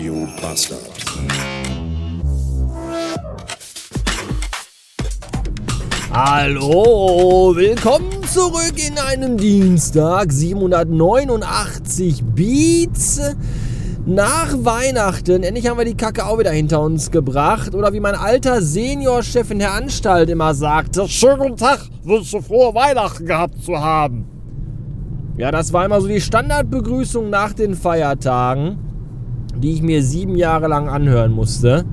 Radio Bastard. Hallo, willkommen zurück in einem Dienstag, 789 Beats. Nach Weihnachten, endlich haben wir die Kacke auch wieder hinter uns gebracht. Oder wie mein alter Seniorchef in der Anstalt immer sagte, schönen Tag, wünsche frohe Weihnachten gehabt zu haben. Ja, das war immer so die Standardbegrüßung nach den Feiertagen, die ich mir sieben Jahre lang anhören musste.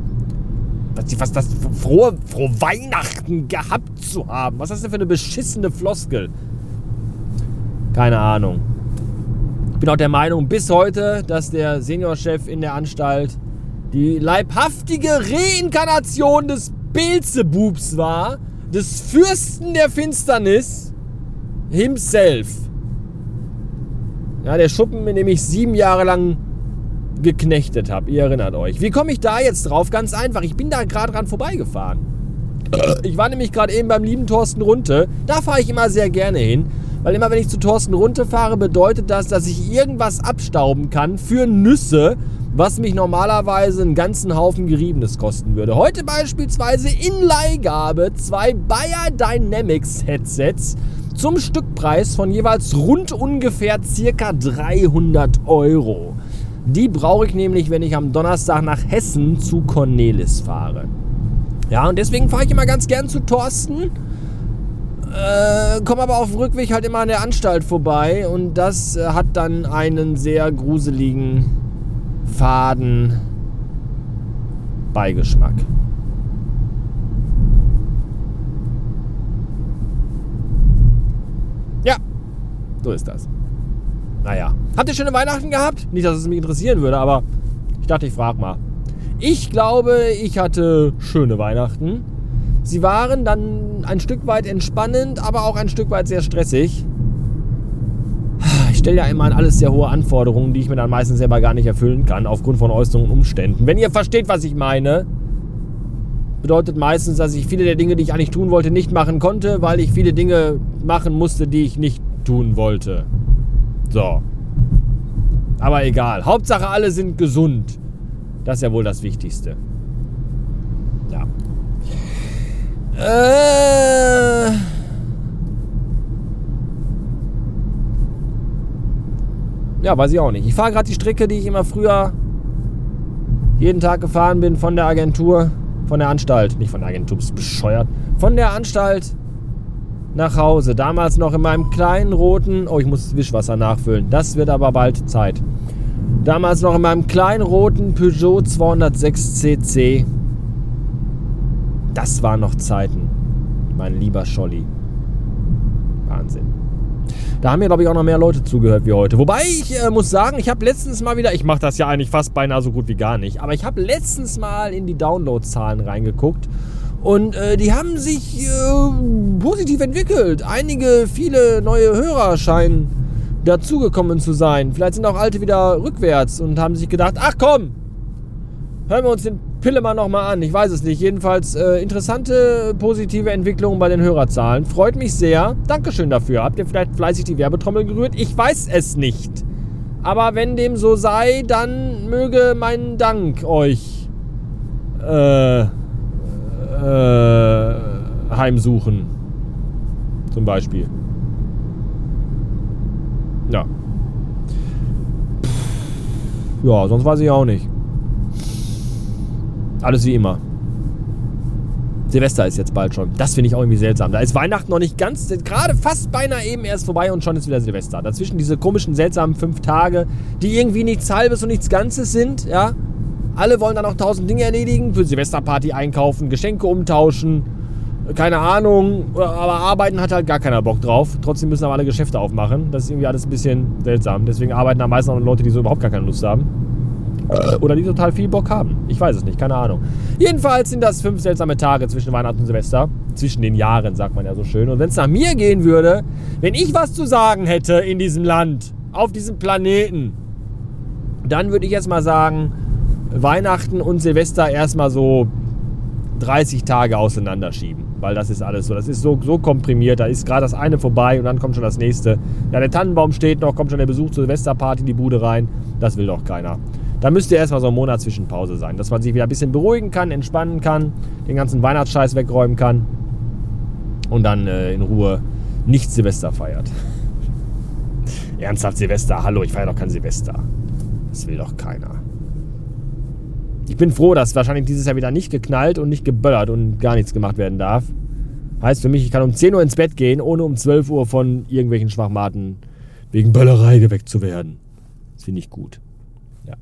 Was, was das frohe, frohe Weihnachten gehabt zu haben. Was ist das denn für eine beschissene Floskel? Keine Ahnung. Ich bin auch der Meinung bis heute, dass der Seniorchef in der Anstalt die leibhaftige Reinkarnation des Beelzebubs war, des Fürsten der Finsternis himself. Ja, der Schuppen, in dem ich sieben Jahre lang geknechtet habe. Ihr erinnert euch. Wie komme ich da jetzt drauf? Ganz einfach. Ich bin da gerade dran vorbeigefahren. Ich war nämlich gerade eben beim lieben Thorsten Runte. Da fahre ich immer sehr gerne hin. Weil immer wenn ich zu Thorsten Runte fahre, bedeutet das, dass ich irgendwas abstauben kann für Nüsse, was mich normalerweise einen ganzen Haufen Geriebenes kosten würde. Heute beispielsweise in Leihgabe zwei Bayer Dynamics Headsets zum Stückpreis von jeweils rund ungefähr circa 300 Euro. Die brauche ich nämlich, wenn ich am Donnerstag nach Hessen zu Cornelis fahre. Ja, und deswegen fahre ich immer ganz gern zu Thorsten. Äh, komme aber auf dem Rückweg halt immer an der Anstalt vorbei und das äh, hat dann einen sehr gruseligen, faden Beigeschmack. Ja, so ist das. Naja. Habt ihr schöne Weihnachten gehabt? Nicht, dass es mich interessieren würde, aber ich dachte, ich frage mal. Ich glaube, ich hatte schöne Weihnachten. Sie waren dann ein Stück weit entspannend, aber auch ein Stück weit sehr stressig. Ich stelle ja immer an alles sehr hohe Anforderungen, die ich mir dann meistens selber gar nicht erfüllen kann, aufgrund von äußeren Umständen. Wenn ihr versteht, was ich meine, bedeutet meistens, dass ich viele der Dinge, die ich eigentlich tun wollte, nicht machen konnte, weil ich viele Dinge machen musste, die ich nicht tun wollte. So. Aber egal. Hauptsache, alle sind gesund. Das ist ja wohl das Wichtigste. Ja. Äh. Ja, weiß ich auch nicht. Ich fahre gerade die Strecke, die ich immer früher jeden Tag gefahren bin von der Agentur, von der Anstalt. Nicht von der Agentur, bist bescheuert. Von der Anstalt nach Hause. Damals noch in meinem kleinen roten. Oh, ich muss das Wischwasser nachfüllen. Das wird aber bald Zeit. Damals noch in meinem kleinen roten Peugeot 206 CC. Das waren noch Zeiten. Mein lieber Scholli. Wahnsinn. Da haben mir, glaube ich, auch noch mehr Leute zugehört wie heute. Wobei ich äh, muss sagen, ich habe letztens mal wieder, ich mache das ja eigentlich fast beinahe so gut wie gar nicht, aber ich habe letztens mal in die Downloadzahlen reingeguckt und äh, die haben sich äh, positiv entwickelt. Einige, viele neue Hörer scheinen dazugekommen zu sein. Vielleicht sind auch alte wieder rückwärts und haben sich gedacht, ach komm, hören wir uns den Pillemann nochmal an. Ich weiß es nicht. Jedenfalls äh, interessante, positive Entwicklungen bei den Hörerzahlen. Freut mich sehr. Dankeschön dafür. Habt ihr vielleicht fleißig die Werbetrommel gerührt? Ich weiß es nicht. Aber wenn dem so sei, dann möge mein Dank euch äh, äh, heimsuchen. Zum Beispiel. Ja. Ja, sonst weiß ich auch nicht. Alles wie immer. Silvester ist jetzt bald schon. Das finde ich auch irgendwie seltsam. Da ist Weihnachten noch nicht ganz, gerade fast beinahe eben erst vorbei und schon ist wieder Silvester. Dazwischen diese komischen, seltsamen fünf Tage, die irgendwie nichts Halbes und nichts Ganzes sind, ja. Alle wollen dann auch tausend Dinge erledigen, für Silvesterparty einkaufen, Geschenke umtauschen, keine Ahnung, aber arbeiten hat halt gar keiner Bock drauf. Trotzdem müssen aber alle Geschäfte aufmachen. Das ist irgendwie alles ein bisschen seltsam. Deswegen arbeiten am meisten auch Leute, die so überhaupt gar keine Lust haben. Äh, oder die total viel Bock haben. Ich weiß es nicht, keine Ahnung. Jedenfalls sind das fünf seltsame Tage zwischen Weihnachten und Silvester. Zwischen den Jahren, sagt man ja so schön. Und wenn es nach mir gehen würde, wenn ich was zu sagen hätte in diesem Land, auf diesem Planeten, dann würde ich jetzt mal sagen, Weihnachten und Silvester erstmal so 30 Tage auseinanderschieben. Weil das ist alles so. Das ist so, so komprimiert. Da ist gerade das eine vorbei und dann kommt schon das nächste. Ja, der Tannenbaum steht noch, kommt schon der Besuch zur Silvesterparty in die Bude rein. Das will doch keiner. Da müsste erstmal so ein Monat Zwischenpause sein, dass man sich wieder ein bisschen beruhigen kann, entspannen kann, den ganzen Weihnachtsscheiß wegräumen kann und dann äh, in Ruhe nicht Silvester feiert. Ernsthaft Silvester? Hallo, ich feiere doch kein Silvester. Das will doch keiner. Ich bin froh, dass wahrscheinlich dieses Jahr wieder nicht geknallt und nicht geböllert und gar nichts gemacht werden darf. Heißt für mich, ich kann um 10 Uhr ins Bett gehen, ohne um 12 Uhr von irgendwelchen Schwachmaten wegen Böllerei geweckt zu werden. Das finde ich gut. Ja.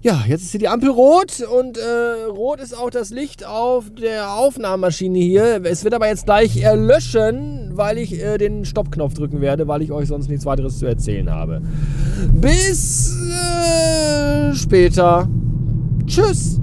Ja, jetzt ist hier die Ampel rot und äh, rot ist auch das Licht auf der Aufnahmemaschine hier. Es wird aber jetzt gleich erlöschen, weil ich äh, den Stoppknopf drücken werde, weil ich euch sonst nichts weiteres zu erzählen habe. Bis später. Tschüss.